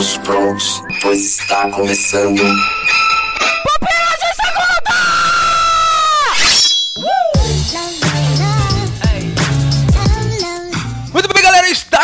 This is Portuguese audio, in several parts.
todos prontos, pois está começando.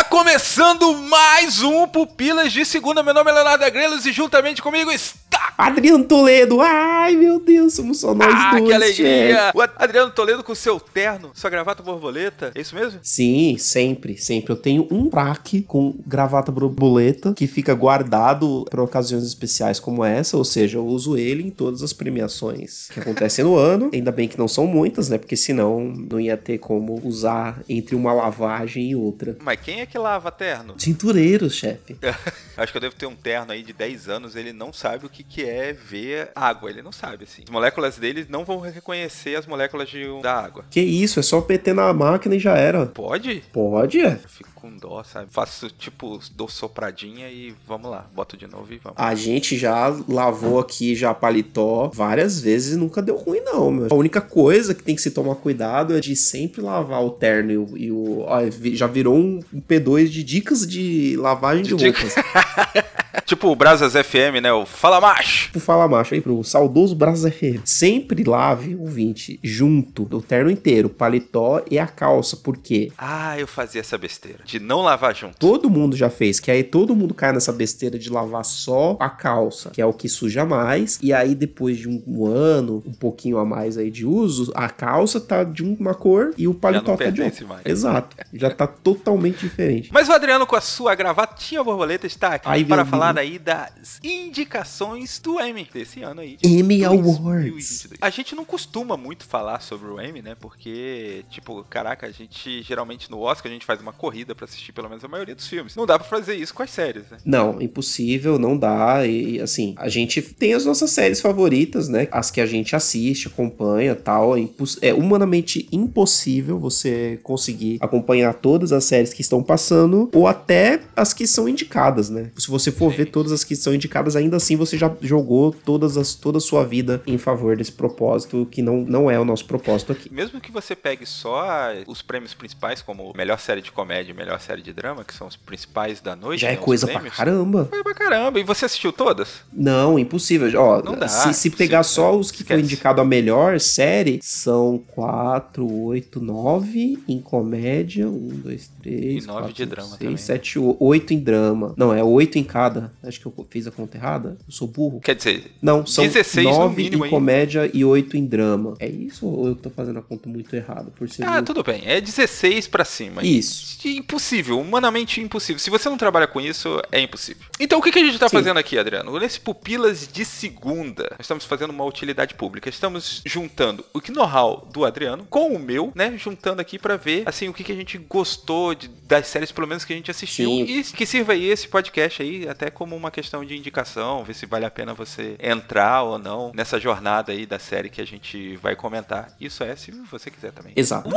Começando mais um Pupilas de Segunda. Meu nome é Leonardo Agrelos e juntamente comigo está... Adriano Toledo, ai meu Deus, somos só nós Ah, dois. que alegria! O Adriano Toledo com seu terno, sua gravata borboleta, é isso mesmo? Sim, sempre, sempre. Eu tenho um traque com gravata borboleta que fica guardado para ocasiões especiais como essa, ou seja, eu uso ele em todas as premiações que acontecem no ano. Ainda bem que não são muitas, né? Porque senão não ia ter como usar entre uma lavagem e outra. Mas quem é que lava terno? Cintureiros, chefe. Acho que eu devo ter um terno aí de 10 anos, ele não sabe o que, que é ver água, ele não sabe, assim. As moléculas dele não vão reconhecer as moléculas de, da água. Que isso, é só PT na máquina e já era. Pode? Pode, é. Eu fico com dó, sabe? Faço, tipo, dou sopradinha e vamos lá, boto de novo e vamos. A gente já lavou aqui já paletó várias vezes e nunca deu ruim, não, meu. A única coisa que tem que se tomar cuidado é de sempre lavar o terno e o. e o- ó, já virou um P2 de dicas de lavagem de, De roupas. tipo o Brasas FM, né? O Fala Macho! Pro Fala Macho aí, pro saudoso Brasa FM. Sempre lave o 20 junto do terno inteiro, paletó e a calça, porque Ah, eu fazia essa besteira. De não lavar junto. Todo mundo já fez, que aí todo mundo cai nessa besteira de lavar só a calça, que é o que suja mais, e aí depois de um, um ano, um pouquinho a mais aí de uso, a calça tá de uma cor e o paletó tá de outra. mais. Exato, já tá totalmente diferente. Mas o Adriano, com a sua gravatinha borboleta, está aqui Ai, para falar Aí das indicações do Emmy desse ano aí. Emmy 2022. Awards. A gente não costuma muito falar sobre o Emmy, né? Porque, tipo, caraca, a gente geralmente no Oscar a gente faz uma corrida pra assistir pelo menos a maioria dos filmes. Não dá pra fazer isso com as séries, né? Não, impossível, não dá. E assim, a gente tem as nossas séries favoritas, né? As que a gente assiste, acompanha tal. É, é humanamente impossível você conseguir acompanhar todas as séries que estão passando, ou até as que são indicadas, né? Se você for Sim. ver todas as que são indicadas, ainda assim você já jogou todas as, toda a sua vida em favor desse propósito, que não, não é o nosso propósito aqui. Mesmo que você pegue só os prêmios principais, como melhor série de comédia e melhor série de drama, que são os principais da noite. Já é né, coisa pra prêmios. caramba. Coisa pra caramba. E você assistiu todas? Não, impossível. Ó, Não dá, se, se pegar só né? os que foi Esquece. indicado a melhor série, são 4, 8, 9 em comédia. 1, 2, 3. E nove de drama também, 6, né? 7, 8 em drama. Não, é 8 em cada. Acho que eu fiz a conta errada. Eu sou burro. Quer dizer, Não, são 16 no 9 mínimo, em hein? comédia e 8 em drama. É isso ou eu tô fazendo a conta muito errada? Por ser ah, burro? tudo bem. É 16 pra cima. Isso. Impossível, humanamente impossível. Se você não trabalha com isso, é impossível. Então o que, que a gente tá Sim. fazendo aqui, Adriano? Nesse Pupilas de Segunda, nós estamos fazendo uma utilidade pública. Estamos juntando o know-how do Adriano com o meu, né? Juntando aqui pra ver, assim, o que, que a gente gostou de- das séries, pelo menos que a gente assistiu. Sim. E que sirva aí esse podcast aí até como uma questão de indicação, ver se vale a pena você entrar ou não nessa jornada aí da série que a gente vai comentar. Isso é, se você quiser também. Exato.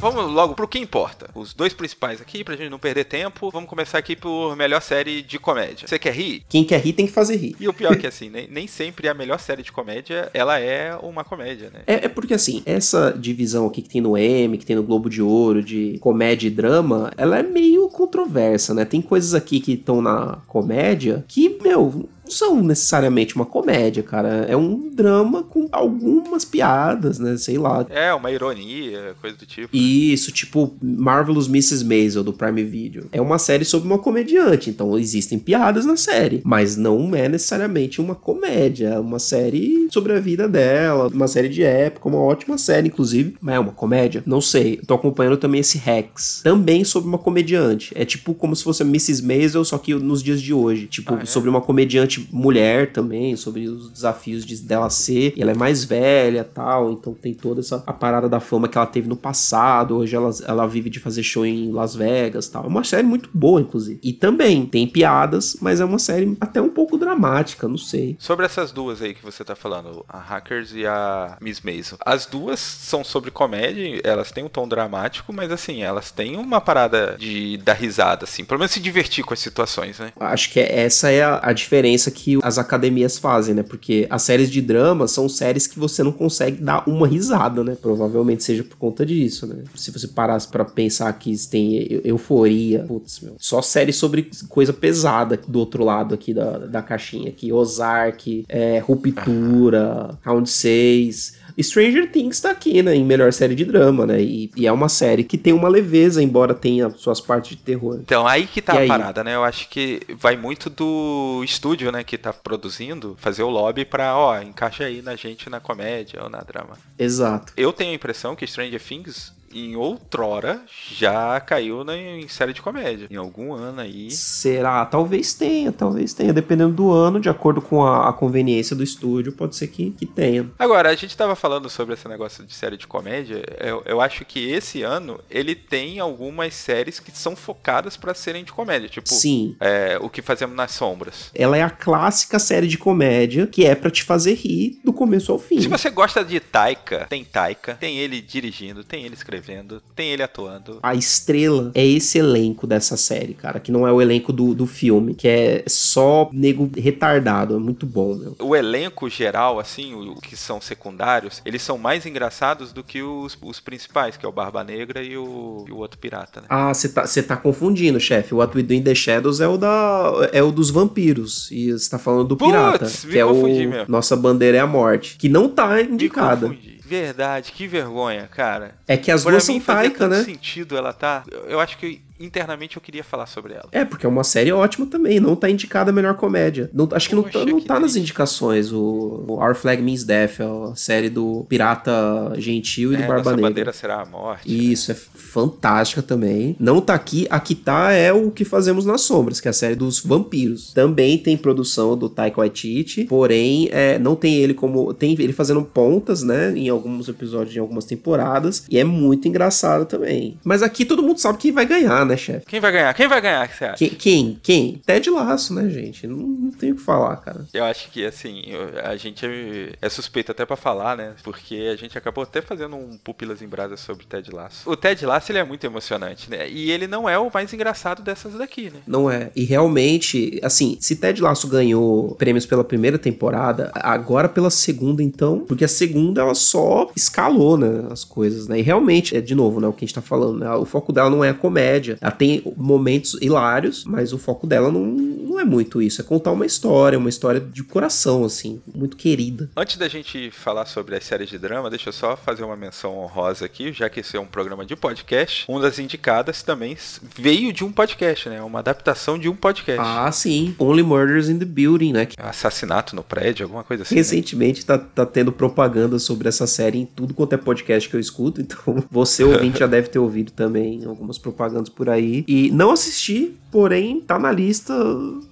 Vamos logo pro que importa. Os dois principais aqui, pra gente não perder tempo. Vamos começar aqui por melhor série de comédia. Você quer rir? Quem quer rir tem que fazer rir. E o pior é que assim, nem, nem sempre a melhor série de comédia, ela é uma comédia, né? É, é porque assim, essa divisão aqui que tem no M, que tem no Globo de Ouro, de comédia e drama, ela é meio controversa, né? Tem coisas aqui que estão na comédia que, meu, não são necessariamente uma comédia, cara. É um drama com algumas piadas, né? Sei lá. É, uma ironia, coisa do tipo. Isso, tipo Marvelous Mrs. Maisel do Prime Video. É uma série sobre uma comediante, então existem piadas na série, mas não é necessariamente uma comédia, é uma série sobre a vida dela, uma série de época, uma ótima série inclusive, mas é uma comédia? Não sei. Eu tô acompanhando também esse Rex, também sobre uma comediante. É tipo como se fosse a Mrs. Maisel, só que nos dias de hoje, tipo Ah, é? sobre uma comediante mulher também, sobre os desafios de, dela ser, e ela é mais velha, tal, então tem toda essa a parada da fama que ela teve no passado, hoje ela, ela vive de fazer show em Las Vegas, tal. É uma série muito boa, inclusive. E também tem piadas, mas é uma série até um pouco dramática, não sei. Sobre essas duas aí que você tá falando, a Hackers e a Miss Mason. As duas são sobre comédia, elas têm um tom dramático, mas assim, elas têm uma parada de dar risada, assim, pelo menos se divertir com as situações, né? Acho que essa é a, a diferença promessa que as academias fazem, né? Porque as séries de drama são séries que você não consegue dar uma risada, né? Provavelmente seja por conta disso, né? Se você parasse para pensar que tem euforia, putz, meu. Só séries sobre coisa pesada do outro lado aqui da, da caixinha aqui. Ozark, é, Ruptura, Round 6. Stranger Things tá aqui, né, em melhor série de drama, né, e, e, é uma série que tem uma leveza, embora tenha suas partes de terror. Então, aí que tá e a aí? parada, né, eu acho que vai muito do estúdio, né, que tá produzindo, fazer o lobby pra, ó, encaixa aí na gente na comédia ou na drama. Exato. Eu tenho a impressão que Stranger Things em outrora já caiu na, em série de comédia. Em algum ano aí. Será? Talvez tenha, talvez tenha. Dependendo do ano, de acordo com a, a conveniência do estúdio, pode ser que, que tenha. Agora, a gente tava falando sobre esse negócio de série de comédia. Eu, eu acho que esse ano ele tem algumas séries que são focadas para serem de comédia. Tipo, Sim. É, o que fazemos nas sombras. Ela é a clássica série de comédia que é para te fazer rir do começo ao fim. Se você gosta de Taika, tem Taika, tem ele dirigindo, tem ele escrevendo escrevendo, tem ele atuando. A estrela é esse elenco dessa série, cara, que não é o elenco do, do filme, que é só nego retardado, é muito bom, meu. O elenco geral, assim, o que são secundários, eles são mais engraçados do que os, os principais, que é o Barba Negra e o, e o outro pirata, né? Ah, você tá, tá confundindo, chefe. O What We Do in the Shadows é o da é o dos vampiros e você tá falando do pirata, Puts, que é o mesmo. Nossa bandeira é a morte, que não tá indicada. Me Verdade, que vergonha, cara. É que as pra duas são Taika, né? sentido ela tá. Eu acho que internamente eu queria falar sobre ela. É, porque é uma série ótima também, não tá indicada a melhor comédia. Não, acho que não, tá, não tá nas indicações. O, o, Our Flag Means Death, é a série do Pirata Gentil e é, do Barba Negra. bandeira será a morte. Isso, né? é fantástica também. Não tá aqui, aqui tá é o que fazemos nas sombras, que é a série dos vampiros. Também tem produção do Taika Waititi, porém é, não tem ele como tem ele fazendo pontas, né, em alguns episódios, em algumas temporadas, e é muito engraçado também. Mas aqui todo mundo sabe quem vai ganhar, né, chefe? Quem vai ganhar? Quem vai ganhar, que você acha? Quem? Quem? Quem? Ted Laço, né, gente? Não, não tem o que falar, cara. Eu acho que, assim, a gente é, é suspeito até para falar, né? Porque a gente acabou até fazendo um Pupilas em Brasa sobre Ted Laço. O Ted Laço, ele é muito emocionante, né? E ele não é o mais engraçado dessas daqui, né? Não é. E realmente, assim, se Ted Laço ganhou prêmios pela primeira temporada, agora pela segunda, então, porque a segunda ela só escalou, né, as coisas, né? E realmente, é de novo, né, o que a gente tá falando, né? O foco dela não é a comédia, ela tem momentos hilários, mas o foco dela não, não é muito isso. É contar uma história, uma história de coração, assim, muito querida. Antes da gente falar sobre as séries de drama, deixa eu só fazer uma menção honrosa aqui, já que esse é um programa de podcast. Uma das indicadas também veio de um podcast, né? Uma adaptação de um podcast. Ah, sim. Only Murders in the Building, né? Assassinato no prédio, alguma coisa assim. Né? Recentemente né? tá, tá tendo propaganda sobre essa série em tudo quanto é podcast que eu escuto, então você ouvinte já deve ter ouvido também algumas propagandas por aí. E não assisti, porém tá na lista.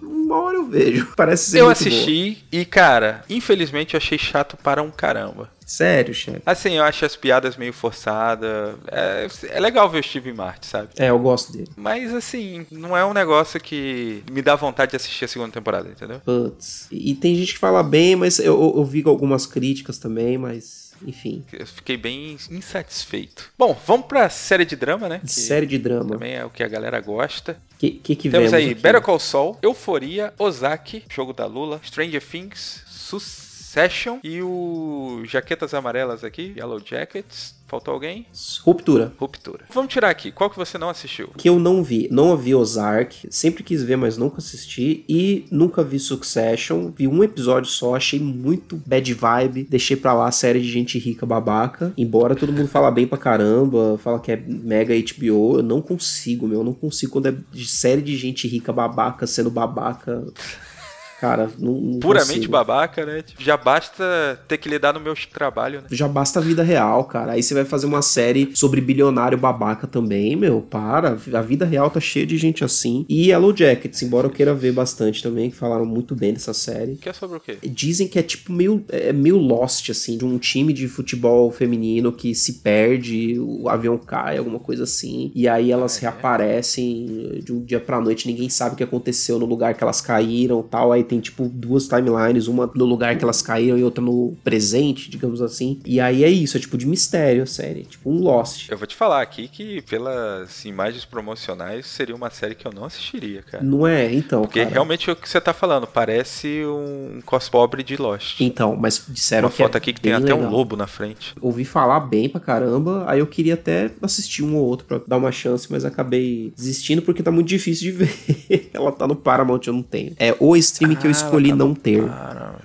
Uma hora eu vejo. Parece ser Eu assisti boa. e, cara, infelizmente eu achei chato para um caramba. Sério, chefe? Assim, eu acho as piadas meio forçadas. É, é legal ver o Steve Martin, sabe? É, eu gosto dele. Mas, assim, não é um negócio que me dá vontade de assistir a segunda temporada, entendeu? Putz. E, tem gente que fala bem, mas eu, eu, eu vi algumas críticas também, mas enfim. Eu fiquei bem insatisfeito. Bom, vamos pra série de drama, né? série de drama. Também é o que a galera gosta. Que que, que Temos aí aqui? Better Call Saul, Euforia, Ozaki, Jogo da Lula, Stranger Things, Succession e o Jaquetas Amarelas aqui, Yellow Jackets, Faltou alguém? Ruptura. Ruptura. Vamos tirar aqui. Qual que você não assistiu? Que eu não vi. Não vi Ozark. Sempre quis ver, mas nunca assisti. E nunca vi Succession. Vi um episódio só. Achei muito bad vibe. Deixei pra lá a série de gente rica babaca. Embora todo mundo fala bem pra caramba. Fala que é mega HBO. Eu não consigo, meu. Eu não consigo quando é de série de gente rica babaca sendo babaca. Cara, não, não Puramente consigo. babaca, né? Já basta ter que lidar no meu trabalho, né? Já basta a vida real, cara. Aí você vai fazer uma série sobre bilionário babaca também, meu. Para. A vida real tá cheia de gente assim. E Yellow Jackets, embora eu queira ver bastante também, que falaram muito bem dessa série. Que é sobre o quê? Dizem que é tipo meio, é meio Lost, assim, de um time de futebol feminino que se perde, o avião cai, alguma coisa assim. E aí elas ah, é? reaparecem de um dia pra noite, ninguém sabe o que aconteceu no lugar que elas caíram tal. Aí tem tipo duas timelines, uma no lugar que elas caíram e outra no presente, digamos assim. E aí é isso, é tipo de mistério a série, tipo um Lost. Eu vou te falar aqui que pelas imagens promocionais seria uma série que eu não assistiria, cara. Não é? Então, Porque cara. realmente é o que você tá falando, parece um cos pobre de Lost. Então, mas disseram uma que é foto aqui que tem até legal. um lobo na frente. Ouvi falar bem pra caramba, aí eu queria até assistir um ou outro pra dar uma chance, mas acabei desistindo porque tá muito difícil de ver. Ela tá no Paramount, eu não tenho. É o stream que eu Ah, escolhi tá não ter. Paramount.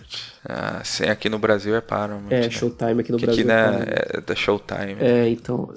Ah, sim, aqui no Brasil é Paramount. É, né? Showtime aqui no Que Brasil. aqui né, Paramount. é da Showtime. É, então.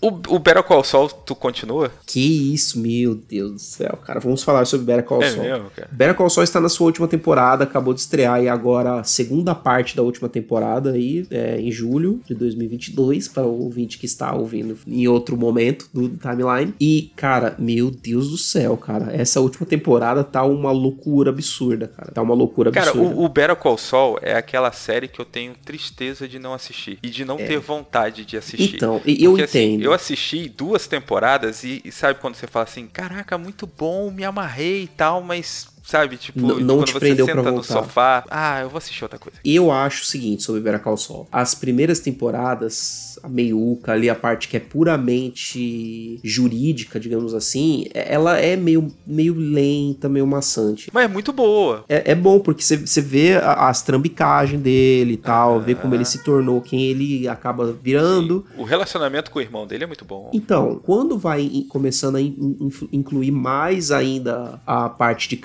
O, o Better Call Saul, tu continua? Que isso, meu Deus do céu, cara. Vamos falar sobre Better Call É Saul. mesmo, cara? Better Call Saul está na sua última temporada, acabou de estrear e agora a segunda parte da última temporada aí, é, em julho de 2022, para o ouvinte que está ouvindo em outro momento do timeline. E, cara, meu Deus do céu, cara, essa última temporada tá uma loucura absurda, cara. Tá uma loucura Cara, absurda. o, o Better Call Saul é aquela série que eu tenho tristeza de não assistir. E de não ter vontade de assistir. É. Então, eu Porque, assim, entendo. Eu assisti duas temporadas e, e sabe quando você fala assim, caraca, muito bom, me amarrei e tal, mas sabe, tipo, N- não te prendeu senta pra no voltar. sofá, ah, eu vou assistir outra coisa. Eu acho o seguinte sobre Better Call Saul. As primeiras temporadas, a meiuca ali, a parte que é puramente jurídica, digamos assim, é- ela é meio, meio lenta, meio maçante. Mas é muito boa. É, é bom, porque você- vê a- as trambicagens dele e tal, vê como ele se tornou quem ele acaba virando. O relacionamento com o irmão dele é muito bom. Então, quando vai começando a in- in- incluir mais ainda a parte de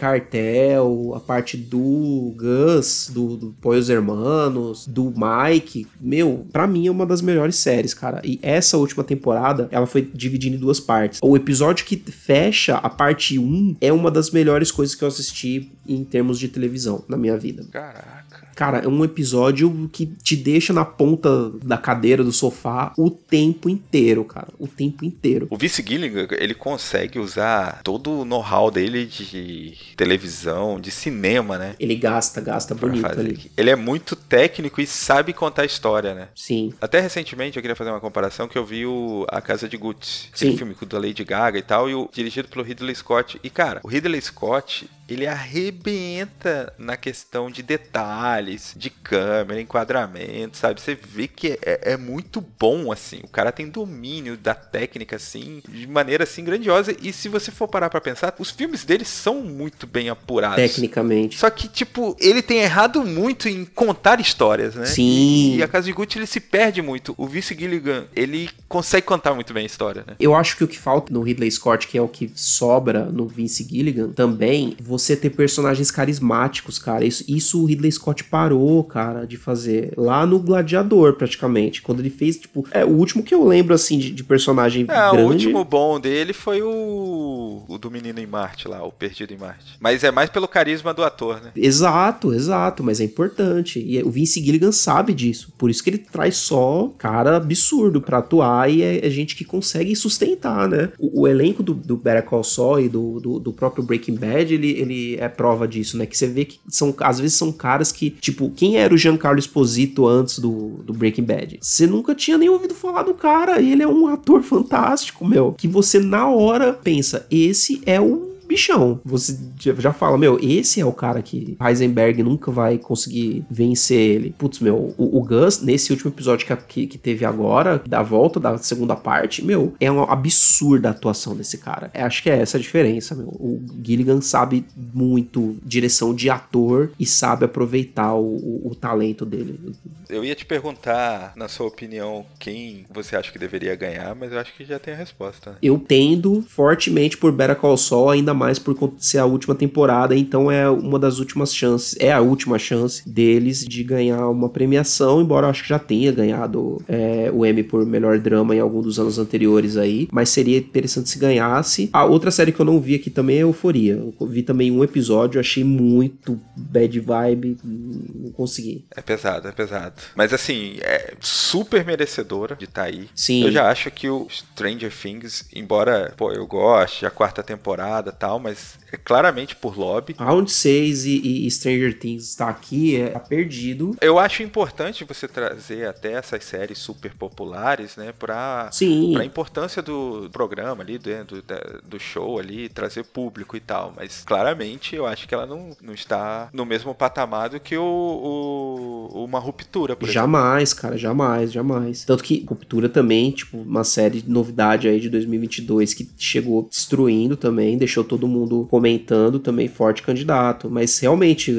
a parte do Gus, do, do Poios Hermanos, do Mike, meu, pra mim é uma das melhores séries, cara. E essa última temporada, ela foi dividida em duas partes. O episódio que fecha a parte 1 é uma das melhores coisas que eu assisti em termos de televisão na minha vida. Caraca. Cara, é um episódio que te deixa na ponta da cadeira do sofá o tempo inteiro, cara. O tempo inteiro. O Vince Gilligan, ele consegue usar todo o know-how dele de televisão, de cinema, né? Ele gasta, gasta pra bonito fazer ali. Ele é muito técnico e sabe contar história, né? Sim. Até recentemente eu queria fazer uma comparação que eu vi o A Casa de Gucci, aquele Sim. filme com o da Lady Gaga e tal, e o dirigido pelo Ridley Scott. E cara, o Ridley Scott, ele arrebenta na questão de detalhes, de câmera, enquadramento, sabe? Você vê que é, é muito bom, assim. O cara tem domínio da técnica, assim, de maneira, assim, grandiosa. E se você for parar pra pensar, os filmes dele são muito bem apurados. Tecnicamente. Só que, tipo, ele tem errado muito em contar histórias, né? Sim. E a Casa de Gucci, ele se perde muito. O Vince Gilligan, ele consegue contar muito bem a história, né? Eu acho que o que falta no Ridley Scott, que é o que sobra no Vince Gilligan, também, você ter personagens carismáticos, cara. Isso, isso o Ridley Scott parou, cara, de fazer. Lá no Gladiador, praticamente. Quando ele fez, tipo. É, o último que eu lembro, assim, de, de personagem É, grande. o último bom dele foi o... o do Menino em Marte lá, o Perdido em Marte. Mas é mais pelo carisma do ator, né? Exato, exato, mas é importante. E o Vince Gilligan sabe disso. Por isso que ele traz só cara absurdo pra atuar e é, é gente que consegue sustentar, né? O, o elenco do, do Better Call Saul e do, do, do próprio Breaking Bad, ele, ele é prova disso, né? Que você vê que são, às vezes são caras que, tipo, quem era o Giancarlo Esposito antes do, do Breaking Bad? Você nunca tinha nem ouvido falar do cara e ele é um ator fantástico, meu. Que você na hora pensa, esse é o bichão. Você já- fala, meu, esse é o cara que Heisenberg nunca vai conseguir vencer ele. Putz, meu, o, o Gus, nesse último episódio que, que, que teve agora, da volta da segunda parte, meu, é uma absurda a atuação desse cara. É, acho que é essa a diferença, meu. O Gilligan sabe muito direção de ator e sabe aproveitar o, o- o talento dele. Eu ia te perguntar, na sua opinião, quem você acha que deveria ganhar, mas eu acho que já tem a resposta. né? Eu tendo fortemente por Better Call Saul, ainda mais por conta de ser a última temporada, então é uma das últimas chances, é a última chance deles de ganhar uma premiação, embora eu acho que já tenha ganhado é, o Emmy por melhor drama em algum dos anos anteriores aí, mas seria interessante se ganhasse. A outra série que eu não vi aqui também é Euforia. Eu vi também um episódio, achei muito bad vibe, não consegui. É pesado, é pesado. Mas assim, é super merecedora de estar aí. Sim. Eu já acho que o Stranger Things, embora, pô, eu goste, a quarta temporada tal, tal, mas é claramente por lobby. Round 6 e, e Stranger Things está aqui, é tá perdido. Eu acho importante você trazer até essas séries super populares, né, pra, Sim. pra importância do programa ali, do, do show ali, trazer público e tal, mas claramente eu acho que ela não, não está no mesmo patamar do que o, o uma ruptura, por Jamais, exemplo. cara, jamais, jamais. Tanto que ruptura também, tipo, uma série de novidade aí de 2022 que chegou destruindo também, deixou todo mundo comentando também forte candidato, mas realmente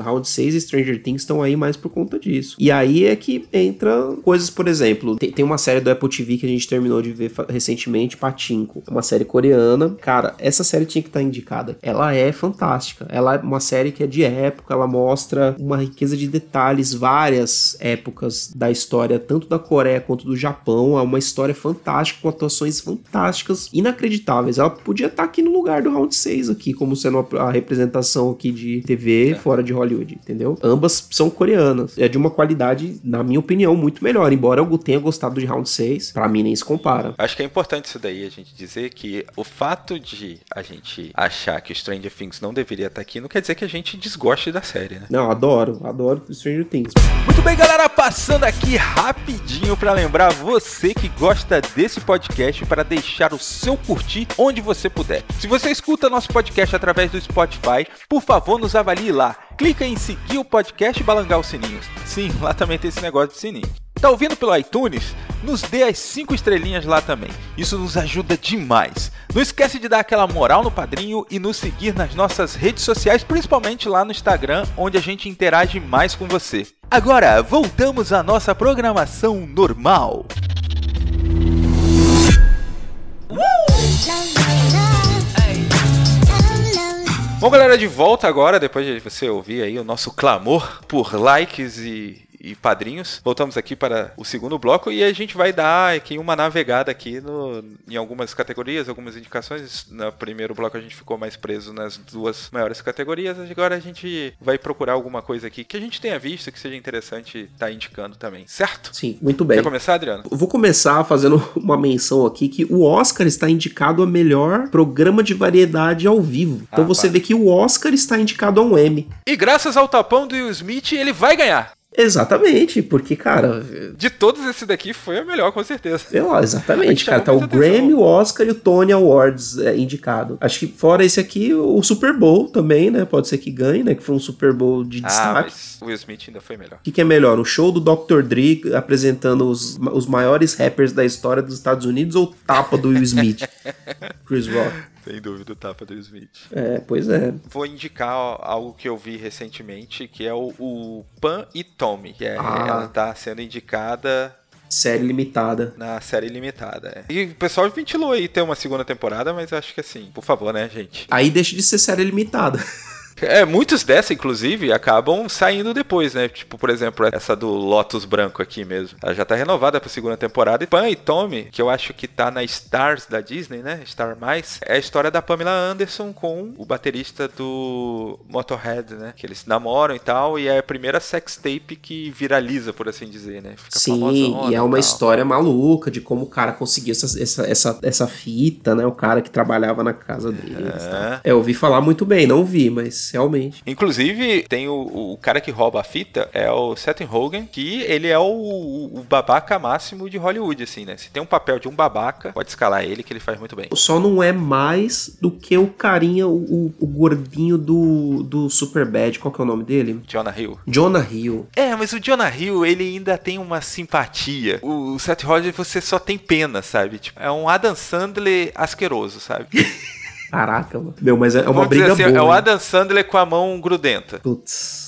Round 6 e Stranger Things estão aí mais por conta disso. E aí é que entra coisas, por exemplo, tem, tem uma série do Apple TV que a gente terminou de ver recentemente, Patinko, uma série coreana. Cara, essa série tinha que estar tá indicada. Ela é fantástica. Ela é uma série que é de época, ela mostra uma riqueza de detalhes, várias épocas da história, tanto da Coreia quanto do Japão. É uma história fantástica, com atuações fantásticas, inacreditáveis. Ela podia estar tá aqui no lugar do Round 6 aqui, como sendo a representação aqui de TV é. fora de Hollywood, entendeu? Ambas são coreanas. É de uma qualidade, na minha opinião, muito melhor. Embora eu tenha gostado de Round 6, para mim nem se compara. Acho que é importante isso daí, a gente dizer que o fato de a gente achar que Stranger Things não deveria estar aqui, não quer dizer que a gente desgoste da série, né? Não, adoro, adoro Stranger Things. Muito bem, galera, passando aqui rapidinho para lembrar você que gosta desse podcast para deixar o seu curtir onde você puder. Se você escuta nosso podcast através do Spotify, por favor, nos avalie lá. Clica em seguir o podcast e balangar os sininhos. Sim, lá também tem esse negócio de sininho. Tá ouvindo pelo iTunes? Nos dê as 5 estrelinhas lá também. Isso nos ajuda demais. Não esquece de dar aquela moral no padrinho e nos seguir nas nossas redes sociais, principalmente lá no Instagram, onde a gente interage mais com você. Agora, voltamos à nossa programação normal. Bom, galera, de volta agora, depois de você ouvir aí o nosso clamor por likes e e padrinhos. Voltamos aqui para o segundo bloco e a gente vai dar aqui uma navegada aqui no, em algumas categorias, algumas indicações. No primeiro bloco a gente ficou mais preso nas duas maiores categorias. Agora a gente vai procurar alguma coisa aqui que a gente tenha visto que seja interessante estar tá indicando também, certo? Sim, muito bem. Quer começar, Adriano? Vou começar fazendo uma menção aqui que o Oscar está indicado a melhor programa de variedade ao vivo. Então ah, você vê que o Oscar está indicado a um M. E graças ao tapão do Will Smith, ele vai ganhar. Exatamente, porque, cara. De todos esse daqui foi a melhor, com certeza. Exatamente, cara. Tá o Grammy, o Oscar e o Tony Awards é, indicado. Acho que fora esse aqui, o Super Bowl também, né? Pode ser que ganhe, né? Que foi um Super Bowl de ah, destaque. Mas o Will Smith ainda foi melhor. O que, que, é melhor? O show do Dr. Dre apresentando os, os maiores rappers da história dos Estados Unidos ou tapa do Will Smith? Chris Rock. Sem dúvida, o tapa do Smith. É, pois é. Vou indicar algo que eu vi recentemente, que é o, o Pan e Tommy. Que é, ah. ela tá sendo indicada Série limitada. Na série limitada, é. E o pessoal ventilou aí ter uma segunda temporada, mas acho que assim, por favor, né, gente? Aí deixa de ser série limitada. É, muitos dessa, inclusive, acabam saindo depois, né? Tipo, por exemplo, essa do Lotus Branco aqui mesmo. Ela já tá renovada pra segunda temporada. E Pan e Tommy, que eu acho que tá na Stars da Disney, né? Star Mais, é a história da Pamela Anderson com o baterista do Motorhead, né? Que eles namoram e tal. E é a primeira sex tape que viraliza, por assim dizer, né? Fica Sim, e é uma história maluca de como o cara conseguiu essa, essa, essa, essa fita, né? O cara que trabalhava na casa deles. É. Tá? é, eu ouvi falar muito bem, não vi, mas Inclusive, tem o, o cara que rouba a fita, é o Seth Rogen, que ele é o, o, babaca máximo de Hollywood, assim, né? Se tem um papel de um babaca, pode escalar ele, que ele faz muito bem. Só não é mais do que o carinha, o, o gordinho do, do Superbad, qual que é o nome dele? Jonah Hill. Jonah Hill. É, mas o Jonah Hill, ele ainda tem uma simpatia. O Seth Rogen, você só tem pena, sabe? Tipo, é um Adam Sandler asqueroso, sabe? Caraca, mano. Meu, mas é uma Vamos briga assim, boa. É o Adam Sandler com a mão grudenta. Putz.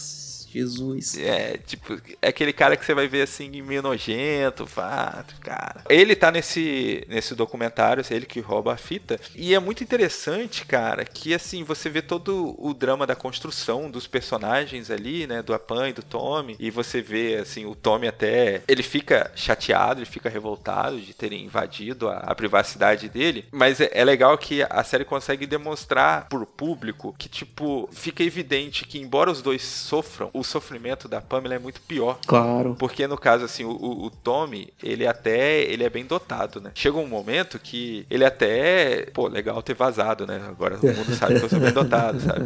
Jesus. É, tipo, é aquele cara que você vai ver assim, meio nojento, fato, cara. Ele tá nesse, nesse documentário, ele que rouba a fita. E é muito interessante, cara, que assim, você vê todo o drama da construção dos personagens ali, né? Do Apan e do Tommy. E você vê, assim, o Tommy até. Ele fica chateado, ele fica revoltado de terem invadido a, a privacidade dele. Mas é, é legal que a série consegue demonstrar pro público que, tipo, fica evidente que, embora os dois sofram, o sofrimento da Pamela é muito pior. Claro. Porque no caso, assim, o, o Tommy, ele até ele é bem dotado, né? Chega um momento que ele até. Pô, legal ter vazado, né? Agora todo mundo sabe que eu sou bem dotado, sabe?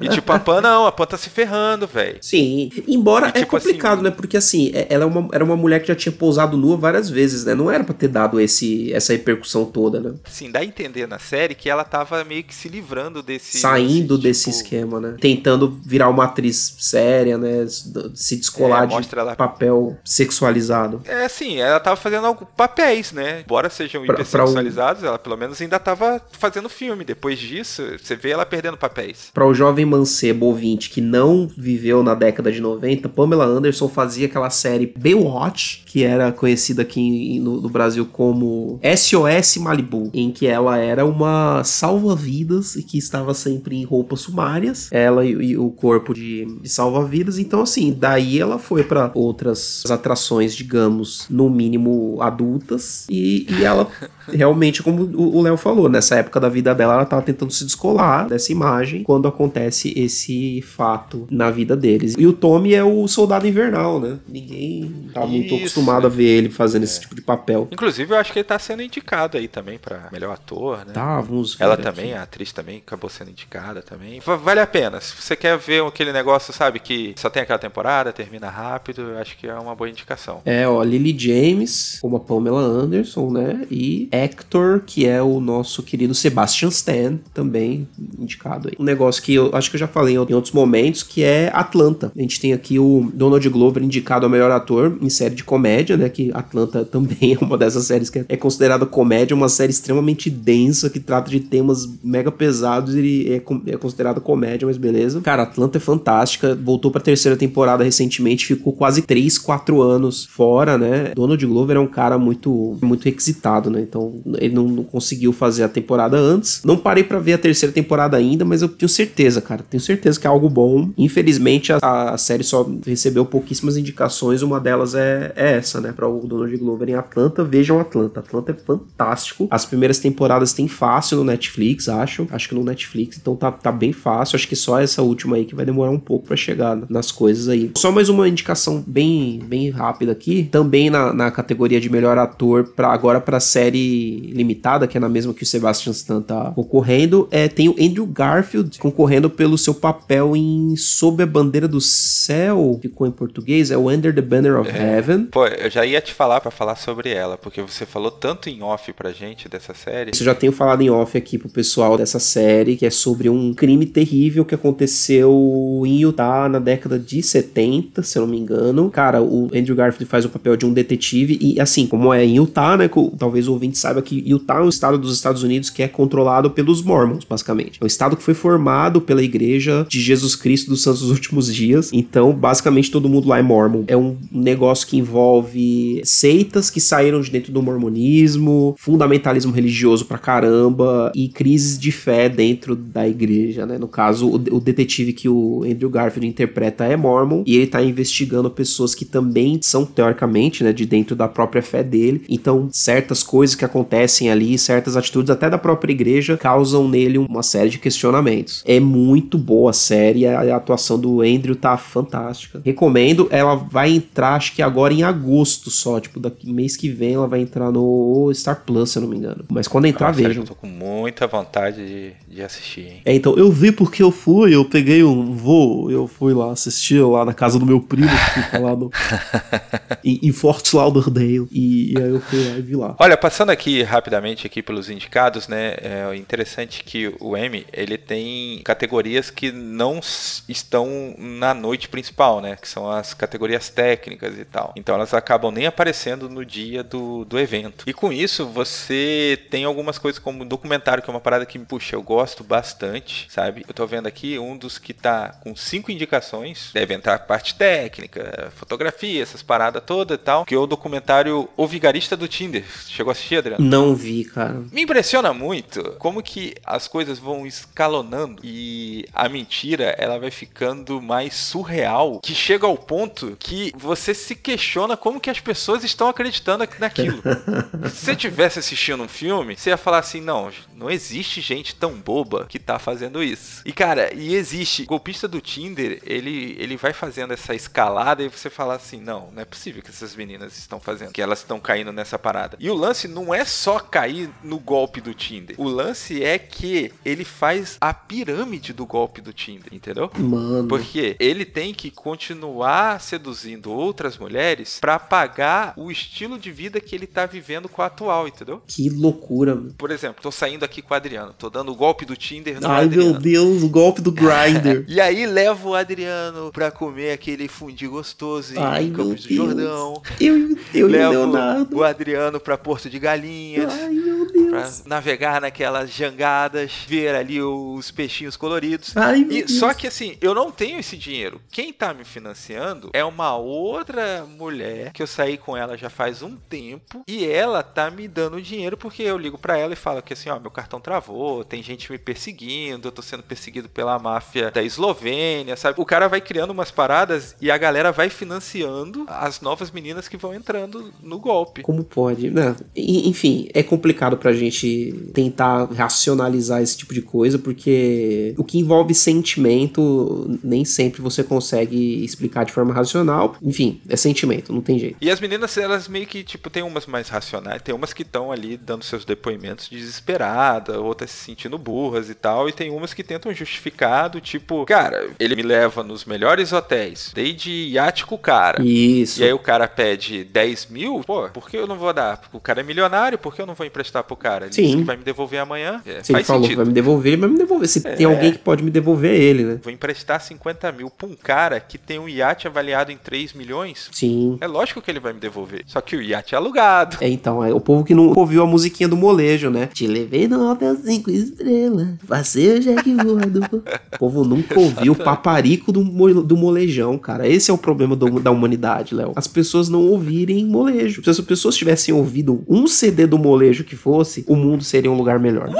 E tipo, a Pan não, a Pan tá se ferrando, velho. Sim, embora E, é tipo, complicado, assim- né? Porque assim, é- ela é uma, era uma mulher que já tinha pousado nua várias vezes, né? Não era pra ter dado esse, essa repercussão toda, né? Assim, dá a entender na série que ela tava meio que se livrando desse. Saindo desse, desse tipo, esquema, né? Tentando virar uma atriz séria, né? Se descolar É, de ela- papel sexualizado. É assim, ela tava fazendo alguns papéis, né? Embora sejam Pra- pra hipersexualizados, ela pelo menos ainda tava fazendo filme. Depois disso, você vê ela perdendo papéis. Para o jovem mancebo ouvinte que não viveu na década de 90, Pamela Anderson fazia aquela série Baywatch, que era conhecida aqui no, no Brasil como SOS Malibu, em que ela era uma salva-vidas e que estava sempre em roupas sumárias, ela e, e o corpo de, de salva-vidas. Então, assim, daí ela foi para outras atrações, digamos, no mínimo adultas, e, e ela realmente, como o Léo falou, nessa época da vida dela, ela tava tentando se descolar dessa imagem quando acontece esse fato na vida deles. E o Tommy é o soldado invernal, né? Ninguém tá muito Isso. acostumado a ver ele fazendo esse tipo de papel. Inclusive, eu acho que ele tá sendo indicado aí também pra melhor ator, né? Tá, vamos ver Ela aqui. também, a atriz também, acabou sendo indicada também. Va- Vale a pena. Se você quer ver aquele negócio, sabe, que só tem aquela temporada, termina rápido, eu acho que é uma boa indicação. É, ó, Lily James, como a Pamela Anderson, né? E Hector, que é o nosso querido Sebastian Stan, também indicado aí. Um negócio que eu acho que eu já falei em outros momentos, que é Atlanta. A gente tem aqui o Donald Glover indicado ao melhor ator em série de comédia, né? Que Atlanta também é uma dessas séries que é considerada comédia, uma série extremamente densa, que trata de temas mega pesados e é, é considerada comédia, mas beleza. Cara, Atlanta é fantástica, voltou pra terceira temporada recentemente, ficou quase 3, 4 anos fora, né? Donald Glover é um cara muito, muito requisitado, né? Então ele não, não conseguiu fazer a temporada antes. Não parei pra ver a terceira temporada ainda, mas eu tenho certeza, cara, tenho certeza que é algo bom. Infelizmente a, a série só recebeu pouquíssimas indicações, uma delas é, é essa, né? Pra o Donald Glover em Atlanta. Vejam Atlanta, Atlanta é fantástico. As primeiras temporadas tem fácil no Netflix, acho. Acho que no Netflix, então tá, tá bem fácil. Acho que só essa última aí que vai demorar um pouco pra chegar nas coisas aí. Só mais uma indicação bem, bem rápida aqui. Também na, na categoria de melhor ator, para agora pra série limitada, que é na mesma que o Sebastian Stan tá concorrendo, é, tem o Andrew Garfield concorrendo pelo seu papel em Sob a Bandeira do Céu, ficou em português, é o Under the Banner of Heaven. Pô, eu já ia te falar pra falar sobre ela, porque você falou tanto em off pra gente dessa série. Isso eu já tenho falado em off aqui pro pessoal dessa série, que é sobre um crime terrível que aconteceu em Utah na década de 70, se eu não me engano. Cara, o Andrew Garfield faz o papel de um detetive e, assim, como é em Utah, né, talvez o ouvinte saiba que Utah é um estado dos Estados Unidos que é controlado pelos Mormons, basicamente. É um estado que foi formado pela Igreja de Jesus Cristo dos Santos dos Últimos Dias. Então, basicamente, todo mundo lá é mormon. É um negócio que envolve seitas que saíram de dentro do mormonismo, fundamentalismo religioso pra caramba e crises de fé dentro da igreja, né? No caso, o, o detetive que o Andrew Garfield interpreta é mormon e ele tá investigando pessoas que também são, teoricamente, né, de dentro da própria fé dele. Então, certas coisas que acontecem ali, certas atitudes até da própria igreja causam nele uma série de questionamentos. É muito boa a série, a, atuação do Andrew tá fantástica. Recomendo, ela vai entrar, acho que agora em agosto só, tipo, daqui mês que vem ela vai entrar no Star Plus, se eu não me engano. Mas quando É entrar, que vejam. eu tô com muita vontade de, de assistir, hein? É, então, eu vi porque eu fui, eu peguei um voo, eu fui lá assistir lá na casa do meu primo, que fica lá no, em, em Fort Lauderdale, e, e aí eu fui lá e vi lá. Olha, passando aqui rapidamente aqui pelos indicados, né? É interessante que o Emmy ele tem categorias que não estão na noite principal, né? Que são as categorias técnicas e tal. Então elas acabam nem aparecendo no dia do, do evento. E com isso você tem algumas coisas como documentário, que é uma parada que, puxa, eu gosto bastante, sabe? Eu tô vendo aqui um dos que tá com cinco indicações. Deve entrar parte técnica, fotografia, essas paradas todas e tal. Que é o documentário O Vigarista do Tinder. Chegou a assistir, Adriano? Não vi, cara. Me impressiona muito como que as coisas vão escalonando e a mentira ela vai ficando mais surreal, que chega ao ponto que você se questiona como que as pessoas estão acreditando naquilo. se você tivesse assistindo um filme, você ia falar assim, não, não existe gente tão boba que tá fazendo isso. E cara, e existe, o golpista do Tinder, ele, ele vai fazendo essa escalada e você fala assim: não, não é possível que essas meninas estão fazendo, que elas estão caindo nessa parada. E o lance não é só cair no golpe do Tinder. O lance é que ele faz a pirâmide do golpe do Tinder, entendeu? Mano. Porque ele tem que continuar seduzindo outras mulheres para pagar o estilo de vida que ele tá vivendo com a atual, entendeu? Que loucura, mano. Por exemplo, tô saindo aqui com o Adriano, tô dando o golpe do Tinder no Ai, Adriano. meu Deus, o golpe do Grindr. E aí levo o Adriano pra comer aquele fundi gostoso em Ai, Campos do. Jordão. Eu, eu e o Levo Leonardo. o Adriano pra Porto de Galinhas. Ai, meu Navegar naquelas jangadas, ver ali os peixinhos coloridos. Ai, E, só que assim, eu não tenho esse dinheiro. Quem tá me financiando é uma outra mulher que eu saí com ela já faz um tempo e ela tá me dando dinheiro porque eu ligo pra ela e falo que assim, ó, meu cartão travou, tem gente me perseguindo, eu tô sendo perseguido pela máfia da Eslovênia, sabe? O cara vai criando umas paradas e a galera vai financiando as novas meninas que vão entrando no golpe. Como pode? E- Enfim, é complicado pra gente tentar racionalizar esse tipo de coisa, porque o que envolve sentimento, nem sempre você consegue explicar de forma racional. Enfim, é sentimento, não tem jeito. E as meninas, elas meio que, tipo, tem umas mais racionais, tem umas que estão ali dando seus depoimentos desesperada, outras se sentindo burras e tal, e tem umas que tentam justificar do tipo, cara, ele me leva nos melhores hotéis, dei de iate com o cara. Isso. E aí o cara pede 10 mil, pô, por que eu não vou dar? Porque o cara é milionário, por que eu não vou emprestar pro cara? Ele Sim. disse que vai me devolver amanhã. É, Se ele falou que sentido. vai me devolver, ele vai me devolver. Se tem alguém que pode me devolver, é ele, né? Vou emprestar 50 mil pra um cara que tem um iate avaliado em 3 milhões? Sim. É lógico que ele vai me devolver. Só que o iate é alugado. É, então, é o povo que não ouviu a musiquinha do molejo, né? Te levei no hotel 5 estrelas, passei o Jack voador. o povo nunca ouviu o paparico do, do molejão, cara. Esse é o problema do- da humanidade, Léo. As pessoas não ouvirem molejo. Se as pessoas tivessem ouvido um CD do molejo que fosse, o mundo seria um lugar melhor.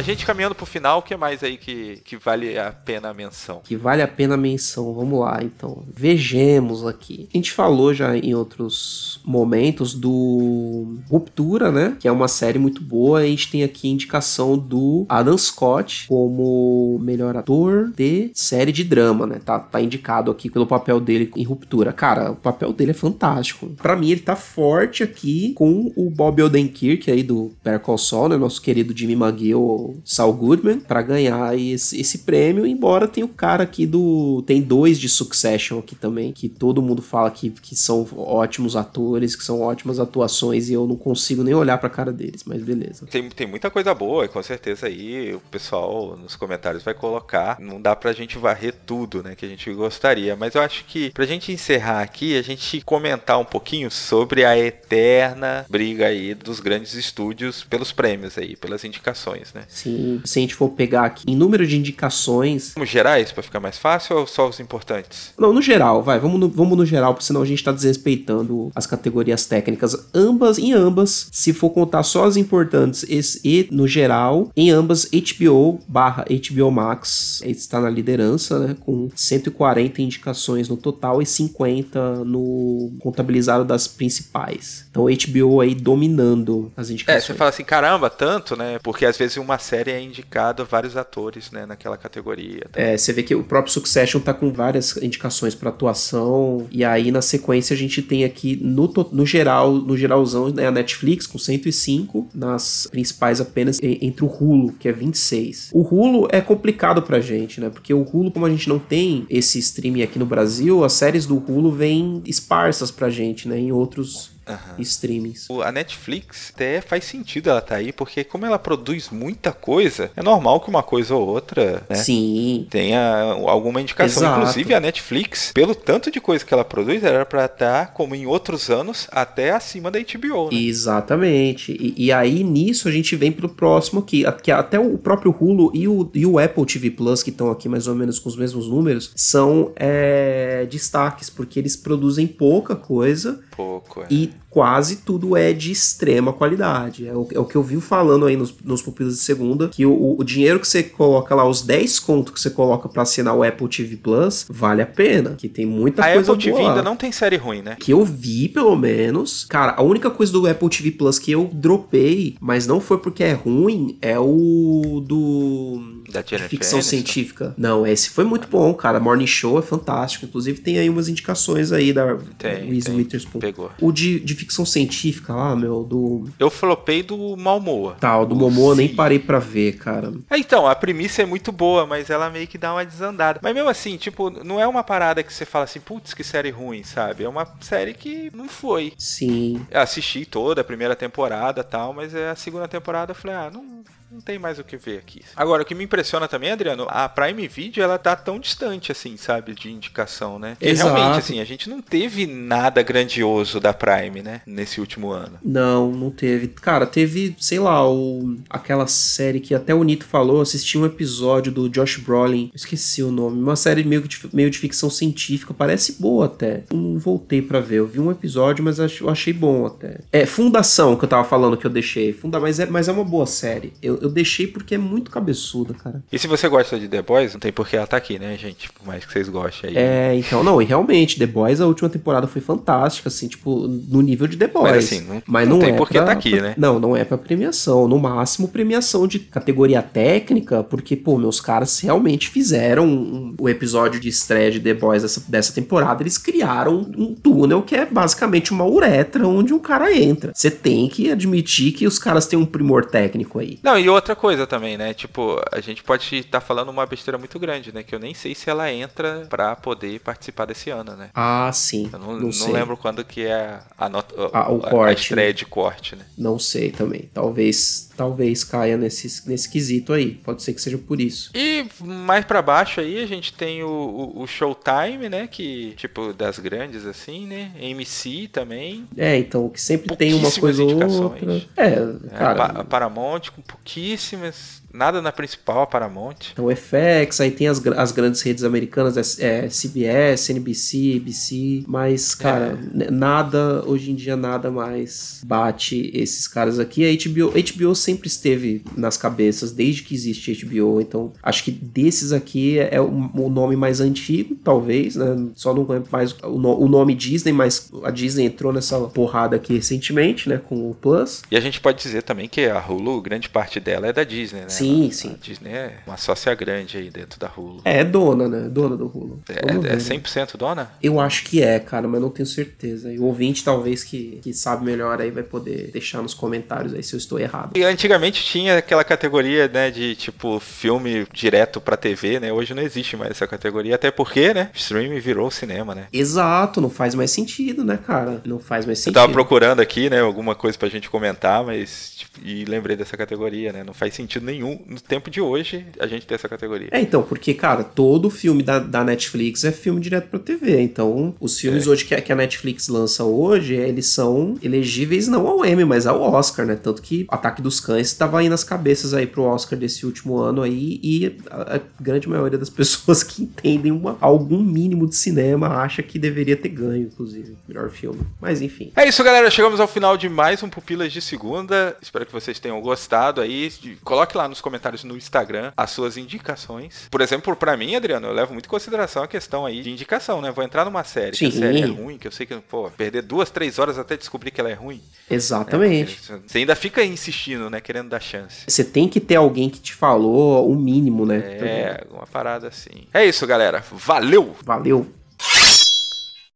A gente caminhando pro final, o que mais aí que, que vale a pena a menção? que vale a pena a menção. Vamos lá, então. Vejamos aqui. A gente falou já em outros momentos do Ruptura, né? Que é uma série muito boa. A gente tem aqui indicação do Adam Scott como melhor ator de série de drama, né? Tá, tá indicado aqui pelo papel dele em Ruptura. Cara, o papel dele é fantástico. Pra mim, ele tá forte aqui com o Bob Odenkirk aí do Call Saul, né? Nosso querido Jimmy McGill, Saul Goodman, pra ganhar esse, esse prêmio. Embora tem o cara aqui do... Tem dois de Succession aqui também, que todo mundo fala que, que são ótimos atores, que são ótimas atuações e eu não consigo nem olhar pra cara deles, mas beleza. Tem, tem muita coisa boa, e com certeza aí o pessoal nos comentários vai colocar. Não dá pra gente varrer tudo, né, que a gente gostaria. Mas eu acho que pra gente encerrar aqui, a gente comentar um pouquinho sobre a eterna briga aí dos grandes estúdios pelos prêmios aí, pelas indicações, né? Sim, se a gente for pegar aqui em número de indicações, Vamos gerais pra ficar mais fácil ou só os importantes? Não, no geral, vai, vamos no, vamos no geral, porque senão a gente tá desrespeitando as categorias técnicas. Ambas, em ambas, se for contar só as importantes esse, e no geral, em ambas, HBO barra HBO Max está na liderança, né, com 140 indicações no total e 50 no contabilizado das principais. Então, HBO aí dominando as É, indicações. você fala assim, caramba, tanto, né? Porque às vezes uma série é indicada a vários atores, né, naquela categoria. É, você vê que o próprio Succession tá com várias indicações pra atuação. E aí, na sequência, a gente tem aqui no, no geral, no geralzão, né, a Netflix com 105, nas principais apenas entre o Hulu, que é 26. O Hulu é complicado pra gente, né? Porque o Hulu, como a gente não tem esse streaming aqui no Brasil, as séries do Hulu vêm esparsas pra gente, né? Em outros streamings. O- A Netflix até faz sentido ela tá aí, porque como ela produz muita coisa, é normal que uma coisa ou outra, né? Sim, Tenha alguma indicação. Exato. Inclusive, a Netflix, pelo tanto de coisa que ela produz, era pra estar, como em outros anos, até acima da HBO. Né? Exatamente. E, e aí, nisso, a gente vem pro próximo aqui. a- Que até o próprio Hulu e o, e o Apple TV Plus, que estão aqui mais ou menos com os mesmos números, são é, destaques, porque eles produzem pouca coisa Pouco, é. e quase tudo é de extrema qualidade. É o, é o que eu vi falando aí nos, nos pupilos de segunda, que o, o dinheiro que você coloca lá, os 10 contos que você coloca para assinar o Apple TV Plus, vale a pena, que tem muita a coisa Apple TV ainda não tem série ruim, né? Que eu vi, pelo menos. Cara, a única coisa do Apple TV Plus que eu dropei, mas não foi porque é ruim, é o do. Da de Jennifer ficção Aniston. científica. Não, esse foi muito bom, cara. Morning Show é fantástico. Inclusive tem aí umas indicações aí da Tem, Reese. Witherspoon. Pegou. O de, de ficção científica lá, meu, do. Eu flopei do Malmoa. Tal, do O Momoa, nem parei pra ver, cara. É, Então, a premissa é muito boa, mas ela meio que dá uma desandada. Mas mesmo assim, tipo, não é uma parada que você fala assim, putz, que série ruim, sabe? É uma série que não foi. Sim. Eu assisti toda a primeira temporada e tal, mas é a segunda temporada eu falei, ah, não, não tem mais o que ver aqui. Agora, o que me impressiona também, Adriano, a Prime Video, ela tá tão distante, assim, sabe, de indicação, né? Exato. realmente, assim, a gente não teve nada grandioso da Prime, né, nesse último ano. Não, não teve. Cara, teve, sei lá, o, aquela série que até o Nito falou, assisti um episódio do Josh Brolin, esqueci o nome, uma série meio, de- meio de ficção científica, parece boa até. Não voltei pra ver, eu vi um episódio, mas eu achei bom até. É, Fundação, que eu tava falando que eu deixei. Funda, mas, é, mas é uma boa série. Eu, eu deixei porque é muito cabeçuda, cara. E se você gosta de The Boys, não tem por que ela tá aqui, né, gente? Por mais que vocês gostem aí. É, então, não, e realmente, The Boys, a última temporada foi fantástica, assim, tipo, no nível de The Boys. Mas, assim, não- Mas não não tem é por que tá aqui, pra- né? Não, não é pra premiação. No máximo, premiação de categoria técnica, porque, pô, meus caras realmente fizeram um- o episódio de estreia de The Boys dessa, dessa temporada. Eles criaram um túnel que é basicamente uma uretra onde um cara entra. Você tem que admitir que os caras têm um primor técnico aí. Não, e outra coisa também, né? Tipo, a gente pode estar falando uma besteira muito grande, né? Que eu nem sei se ela entra pra poder participar desse ano, né? Ah, sim. Eu não, não, não lembro quando que é a, nota, Ah, o a- a corte, estreia de corte, né? Não sei também. Talvez, talvez caia nesse, nesse quesito aí. Pode ser que seja por isso. E mais pra baixo aí a gente tem o, o, o Showtime, né? Que, tipo, das grandes assim, né? MC também. É, então, que sempre tem uma coisa ou outra. É, É, cara. Pa- a Paramount com pouquíssimas. Nada na principal, a Paramount. Então, o FX, aí tem as, as grandes redes americanas, é, é, CBS, NBC, ABC, mas, cara, É. nada, hoje em dia, nada mais bate esses caras aqui. A HBO, HBO sempre esteve nas cabeças, desde que existe HBO, então, acho que desses aqui é o, o nome mais antigo, talvez, né? Só não lembro mais o, o nome Disney, mas a Disney entrou nessa porrada aqui recentemente, né, com o Plus. E a gente pode dizer também que a Hulu, grande parte dela é da Disney, né? Sim, A- sim. A Disney é uma sócia grande aí dentro da Hulu. É dona, né? Dona do Hulu. Vamos É, ver, é né? 100% dona? Eu acho que é, cara, mas não tenho certeza. E o ouvinte, talvez, que, que sabe melhor aí, vai poder deixar nos comentários aí se eu estou errado. E antigamente tinha aquela categoria, né, de tipo filme direto pra TV, né? Hoje não existe mais essa categoria, até porque, né, streaming virou cinema, né? Exato, não faz mais sentido, né, cara? Não faz mais Eu sentido. tava procurando aqui, né, alguma coisa pra gente comentar, mas tipo, e lembrei dessa categoria, né? Não faz sentido nenhum no tempo de hoje a gente ter essa categoria. É, então, porque, cara, todo filme da, da Netflix é filme direto pra TV. Então, os filmes hoje que, a- que a Netflix lança hoje, eles são elegíveis não ao Emmy, mas ao Oscar, né? Tanto que Ataque dos Cães estava aí nas cabeças aí pro Oscar desse último ano aí, e a, a grande maioria das pessoas que entendem uma- algum mínimo de cinema acha que deveria ter ganho, inclusive, melhor filme. Mas enfim. É isso, galera. Chegamos ao final de mais um Pupilas de Segunda. Espero que vocês tenham gostado aí. Coloque lá nos comentários no Instagram as suas indicações. Por exemplo, pra mim, Adriano, eu levo muito em consideração a questão aí de indicação, né? Vou entrar numa série, que a Sim. série é ruim, que eu sei que, pô, perder duas, três horas até descobrir que ela é ruim. Exatamente. É, você ainda fica insistindo, né? Querendo dar chance. Você tem que ter alguém que te falou o mínimo, né? É, uma parada assim. É isso, galera. Valeu! Valeu!